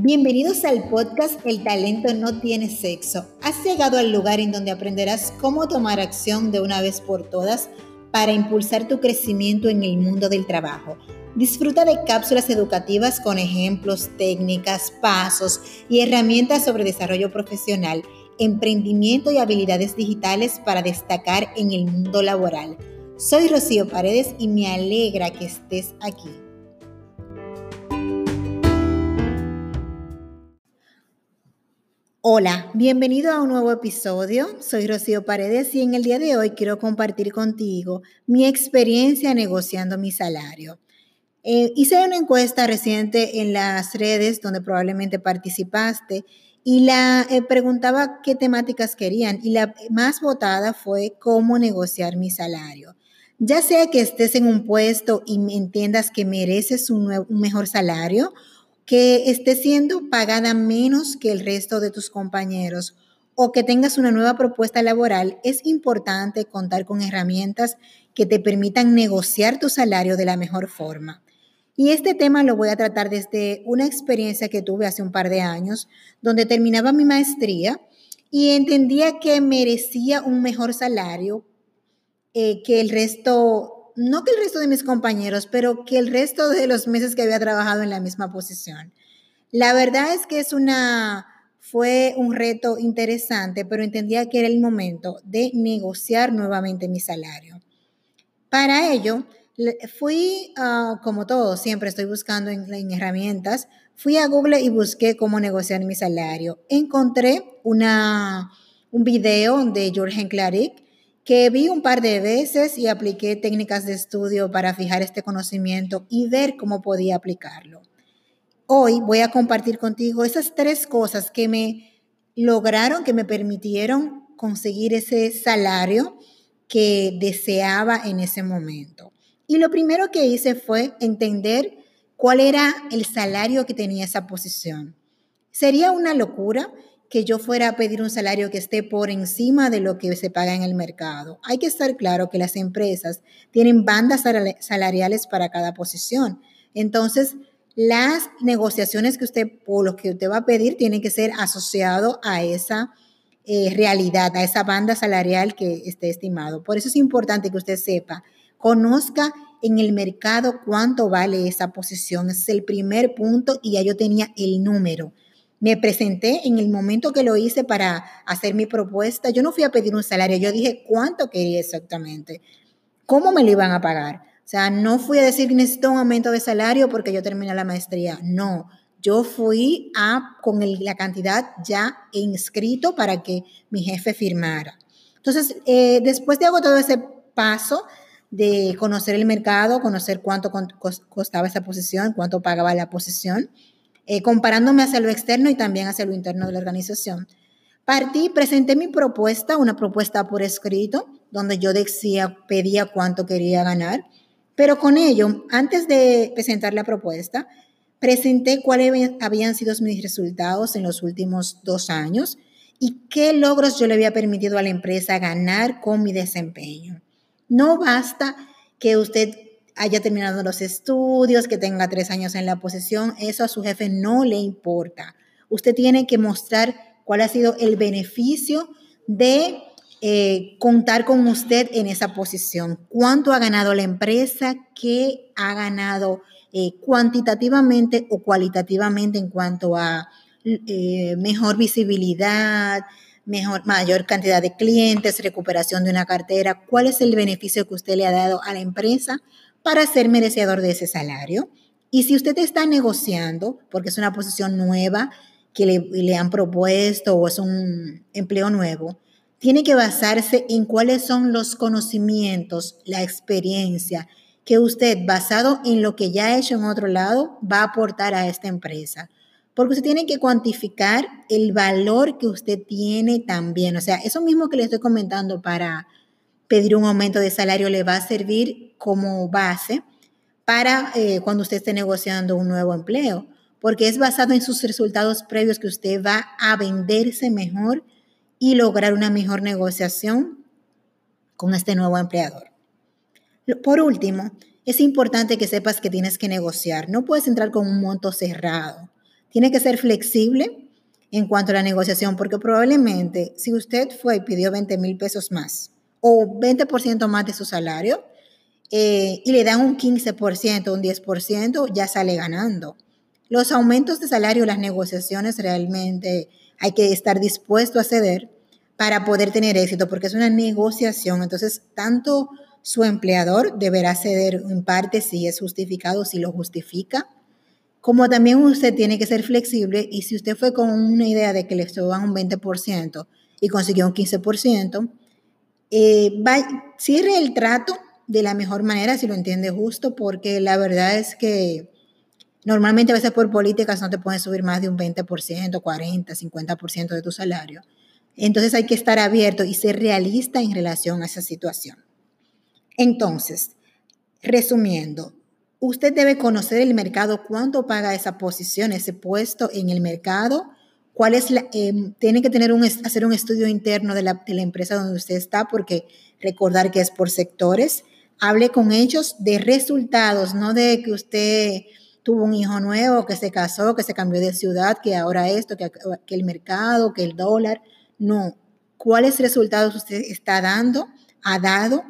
Bienvenidos al podcast El talento no tiene sexo. Has llegado al lugar en donde aprenderás cómo tomar acción de una vez por todas para impulsar tu crecimiento en el mundo del trabajo. Disfruta de cápsulas educativas con ejemplos, técnicas, pasos y herramientas sobre desarrollo profesional, emprendimiento y habilidades digitales para destacar en el mundo laboral. Soy Rocío Paredes y me alegra que estés aquí. Hola, bienvenido a un nuevo episodio. Soy Rocío Paredes y en el día de hoy quiero compartir contigo mi experiencia negociando mi salario. Eh, hice una encuesta reciente en las redes donde probablemente participaste y la eh, preguntaba qué temáticas querían y la más votada fue cómo negociar mi salario. Ya sea que estés en un puesto y entiendas que mereces un, un mejor salario que esté siendo pagada menos que el resto de tus compañeros o que tengas una nueva propuesta laboral, es importante contar con herramientas que te permitan negociar tu salario de la mejor forma. Y este tema lo voy a tratar desde una experiencia que tuve hace un par de años, donde terminaba mi maestría y entendía que merecía un mejor salario eh, que el resto no que el resto de mis compañeros, pero que el resto de los meses que había trabajado en la misma posición. La verdad es que es una, fue un reto interesante, pero entendía que era el momento de negociar nuevamente mi salario. Para ello, fui, ah, como todo, siempre estoy buscando en, en, herramientas, fui a Google y busqué cómo negociar mi salario. Encontré una, un video de George Clarick que vi un par de veces y apliqué técnicas de estudio para fijar este conocimiento y ver cómo podía aplicarlo. Hoy voy a compartir contigo esas tres cosas que me lograron, que me permitieron conseguir ese salario que deseaba en ese momento. Y lo primero que hice fue entender cuál era el salario que tenía esa posición. Sería una locura que yo fuera a pedir un salario que esté por encima de lo que se paga en el mercado. Hay que estar claro que las empresas tienen bandas salariales para cada posición. Entonces, las negociaciones que usted o lo que usted va a pedir tienen que ser asociado a esa eh, realidad, a esa banda salarial que esté estimado. Por eso es importante que usted sepa, conozca en el mercado cuánto vale esa posición. Ese es el primer punto y ya yo tenía el número. Me presenté en el momento que lo hice para hacer mi propuesta. Yo no fui a pedir un salario, yo dije cuánto quería exactamente, cómo me lo iban a pagar. O sea, no fui a decir necesito un aumento de salario porque yo terminé la maestría. No, yo fui a con la cantidad ya inscrito para que mi jefe firmara. Entonces, eh, después de hago todo ese paso de conocer el mercado, conocer cuánto costaba esa posición, cuánto pagaba la posición, eh, comparándome hacia lo externo y también hacia lo interno de la organización. Partí, presenté mi propuesta, una propuesta por escrito, donde yo decía, pedía cuánto quería ganar, pero con ello, antes de presentar la propuesta, presenté cuáles habían sido mis resultados en los últimos dos años y qué logros yo le había permitido a la empresa ganar con mi desempeño. No basta que usted haya terminado los estudios, que tenga tres años en la posición, eso a su jefe no le importa. Usted tiene que mostrar cuál ha sido el beneficio de eh, contar con usted en esa posición. ¿Cuánto ha ganado la empresa? ¿Qué ha ganado eh, cuantitativamente o cualitativamente en cuanto a eh, mejor visibilidad, mejor, mayor cantidad de clientes, recuperación de una cartera? ¿Cuál es el beneficio que usted le ha dado a la empresa para ser merecedor de ese salario. Y si usted está negociando, porque es una posición nueva que le, han propuesto o es un empleo nuevo, tiene que basarse en cuáles son los conocimientos, la experiencia que usted, basado en lo que ya ha hecho en otro lado, va a aportar a esta empresa. Porque usted tiene que cuantificar el valor que usted tiene también. O sea, eso mismo que le estoy comentando para pedir un aumento de salario le va a servir como base para eh, cuando usted esté negociando un nuevo empleo, porque es basado en sus resultados previos que usted va a venderse mejor y lograr una mejor negociación con este nuevo empleador. Por último, es importante que sepas que tienes que negociar. No puedes entrar con un monto cerrado. Tiene que ser flexible en cuanto a la negociación, porque probablemente si usted fue y pidió 20 mil pesos más o 20% más de su salario eh, y le dan un 15%, un 10%, ya sale ganando. Los aumentos de salario, las negociaciones realmente hay que estar dispuesto a ceder para poder tener éxito, porque es una negociación. Entonces, tanto su empleador deberá ceder en parte si es justificado, si lo justifica, como también usted tiene que ser flexible y si usted fue con una idea de que le suban un 20% y consiguió un 15%, eh, cierre el trato de la mejor manera si lo entiende justo, porque la verdad es que normalmente a veces por políticas no te pueden subir más de un 20%, 40, 50% de tu salario. Entonces hay que estar abierto y ser realista en relación a esa situación. Entonces, resumiendo, usted debe conocer el mercado, cuánto paga esa posición, ese puesto en el mercado, cuál es la, em, tiene que tener un, hacer un estudio interno de la, de la empresa donde usted está, porque recordar que es por sectores. Hable con ellos de resultados, no de que usted tuvo un hijo nuevo, que se casó, que se cambió de ciudad, que ahora esto, que, que el mercado, que el dólar. No. ¿Cuáles resultados usted está dando, ha dado?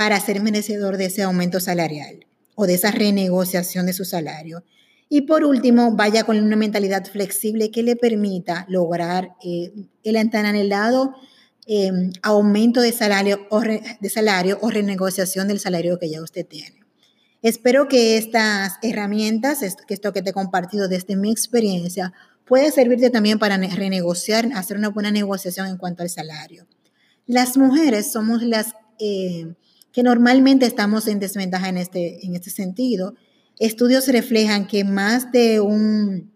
para ser merecedor de ese aumento salarial o de esa renegociación de su salario. Y por último, vaya con una mentalidad flexible que le permita lograr eh, el tan anhelado em, aumento de salario, o de salario o renegociación del salario que ya usted tiene. Espero que estas herramientas, esto, que esto que te he compartido desde mi experiencia, pueda servirte también para renegociar, hacer una buena negociación en cuanto al salario. Las mujeres somos las eh, que normalmente estamos en desventaja en este, en este sentido. Estudios reflejan que más de un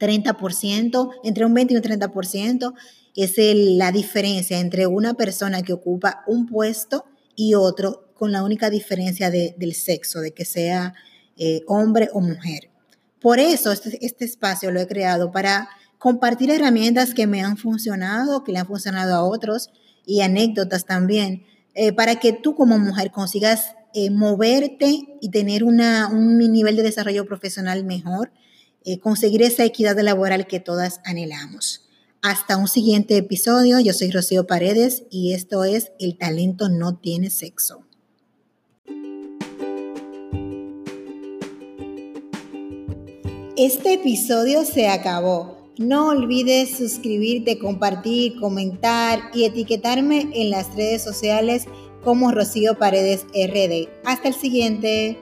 30%, entre un 20 y un 30%, es la diferencia entre una persona que ocupa un puesto y otro con la única diferencia del sexo, de que sea eh, hombre o mujer. Por eso este, este espacio lo he creado para compartir herramientas que me han funcionado, que le han funcionado a otros y anécdotas también eh, para que tú como mujer consigas eh, moverte y tener una, un nivel de desarrollo profesional mejor, eh, conseguir esa equidad laboral que todas anhelamos. Hasta un siguiente episodio, yo soy Rocío Paredes y esto es El talento no tiene sexo. Este episodio se acabó. No olvides suscribirte, compartir, comentar y etiquetarme en las redes sociales como Rocío Paredes RD. Hasta el siguiente.